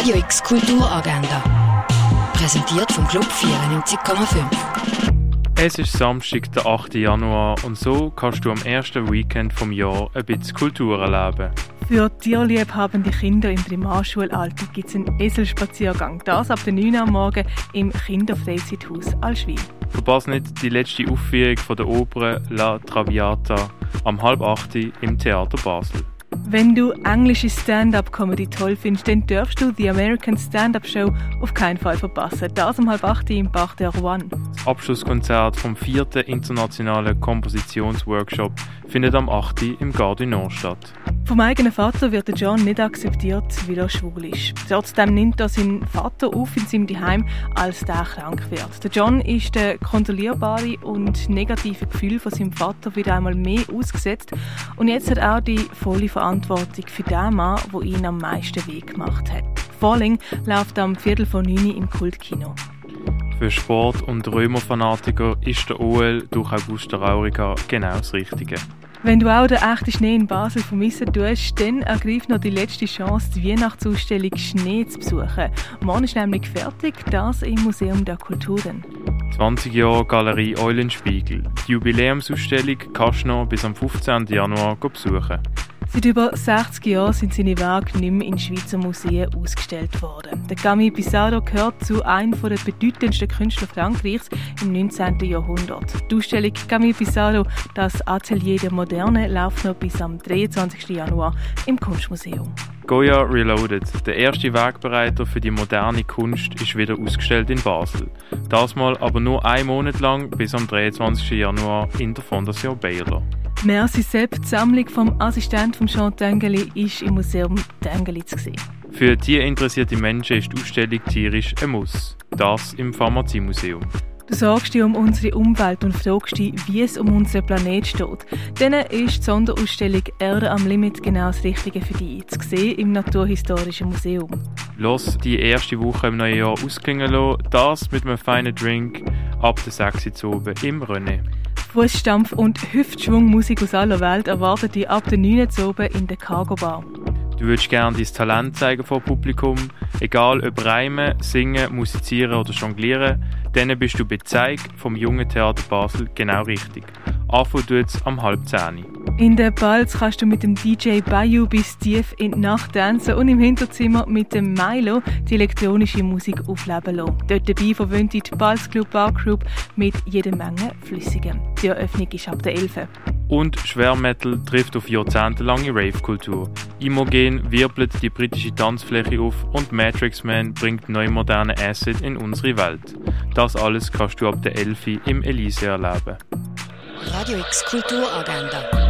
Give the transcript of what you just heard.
Radio X Kulturagenda. Präsentiert vom Club 94,5. Es ist Samstag, der 8. Januar und so kannst du am ersten Weekend vom Jahr ein bisschen Kultur erleben. Für tierliebhabende Kinder im Primarschulalter gibt es einen Eselspaziergang. Das ab der 9 Uhr am Morgen im Kinderfreizeithaus Alschwil. Verpass nicht die letzte Aufführung von der Oper La Traviata am halb 8 im Theater Basel. Wenn du englische Stand-up-Comedy toll findest, dann darfst du die American Stand-up Show auf keinen Fall verpassen. Das um halb acht im Parc der Rouen. Das Abschlusskonzert vom vierten internationalen Kompositionsworkshop findet am 8. im Gare Nord statt. Vom eigenen Vater wird John nicht akzeptiert, weil er schwul ist. Trotzdem nimmt er seinen Vater auf in seinem Heim, als der krank wird. John ist der kontrollierbare und negative Gefühl von seinem Vater wieder einmal mehr ausgesetzt und jetzt hat er auch die volle Verantwortung für den Mann, der ihn am meisten Weg gemacht hat. Falling läuft am Viertel von 9 im Kultkino. Für Sport- und Römerfanatiker ist der OL durch Augusta Raurica genau das Richtige. Wenn du auch den echten Schnee in Basel vermissen tust, dann ergreif noch die letzte Chance, die Weihnachtsausstellung Schnee zu besuchen. Morgen ist nämlich fertig, das im Museum der Kulturen. 20 Jahre Galerie Eulenspiegel. Die Jubiläumsausstellung kannst du noch bis am 15. Januar besuchen. Seit über 60 Jahren sind seine Werke nicht mehr in Schweizer Museen ausgestellt worden. Der Camille Pissarro gehört zu einem der bedeutendsten Künstler Frankreichs im 19. Jahrhundert. Die Ausstellung Camille Pissarro, das Atelier der Moderne, läuft noch bis am 23. Januar im Kunstmuseum. Goya Reloaded, der erste Wegbereiter für die moderne Kunst, ist wieder ausgestellt in Basel. Das mal aber nur einen Monat lang bis am 23. Januar in der Fondation Baylor. Merci Sepp, die Sammlung vom Assistent von Jean Tengeli ist im Museum Tengeli zu sehen. Für tierinteressierte Menschen ist die Ausstellung tierisch ein Muss. Das im Pharmaziemuseum. Du sorgst dich um unsere Umwelt und fragst dich, wie es um unseren Planet steht. Dann ist die Sonderausstellung Erde am Limit genau das Richtige für dich. Zu sehen im Naturhistorischen Museum. Los die erste Woche im neuen Jahr ausklingen lassen, das mit einem feinen Drink ab der 6 Uhr im René. Fußstampf und Hüftschwungmusik aus aller Welt erwartet dich ab der 9 Uhr oben in der Cargo Bar. Du würdest gerne dein Talent zeigen vor Publikum, egal ob Reimen, Singen, Musizieren oder Jonglieren, dann bist du bei Zeig vom Jungen Theater Basel genau richtig. Anfangen tut's am halb zehn. In der Balz kannst du mit dem DJ Bayou bis tief in die Nacht tanzen und im Hinterzimmer mit dem Milo die elektronische Musik aufleben lassen. Dort dabei verwöhnt die Balz Club Bar Group mit jeder Menge Flüssigem. Die Eröffnung ist ab der 11. Und Schwermetal trifft auf jahrzehntelange Rave-Kultur. Imogen wirbelt die britische Tanzfläche auf und Matrix Man bringt neue moderne Acid in unsere Welt. Das alles kannst du ab der 11 im Elise erleben. Radio X Kulturagenda.